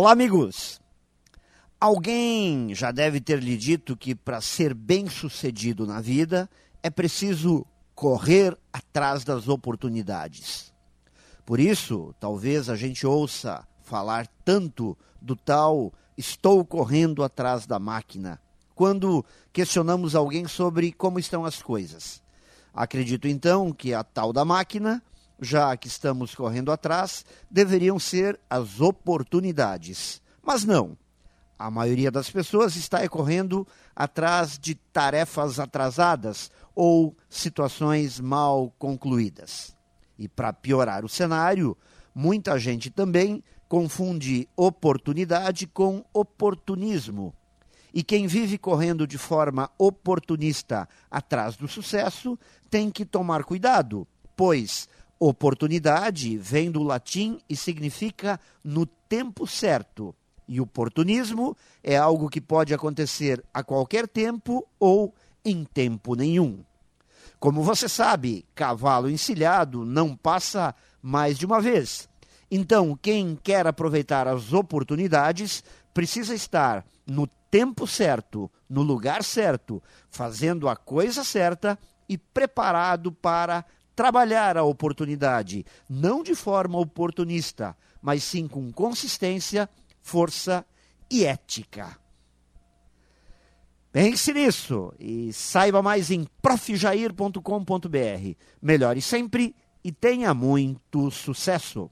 Olá, amigos! Alguém já deve ter lhe dito que para ser bem-sucedido na vida é preciso correr atrás das oportunidades. Por isso, talvez a gente ouça falar tanto do tal estou correndo atrás da máquina, quando questionamos alguém sobre como estão as coisas. Acredito então que a tal da máquina já que estamos correndo atrás, deveriam ser as oportunidades. Mas não. A maioria das pessoas está correndo atrás de tarefas atrasadas ou situações mal concluídas. E para piorar o cenário, muita gente também confunde oportunidade com oportunismo. E quem vive correndo de forma oportunista atrás do sucesso tem que tomar cuidado, pois Oportunidade vem do latim e significa no tempo certo. E oportunismo é algo que pode acontecer a qualquer tempo ou em tempo nenhum. Como você sabe, cavalo encilhado não passa mais de uma vez. Então, quem quer aproveitar as oportunidades precisa estar no tempo certo, no lugar certo, fazendo a coisa certa e preparado para trabalhar a oportunidade, não de forma oportunista, mas sim com consistência, força e ética. Pense nisso e saiba mais em profjair.com.br. Melhore sempre e tenha muito sucesso!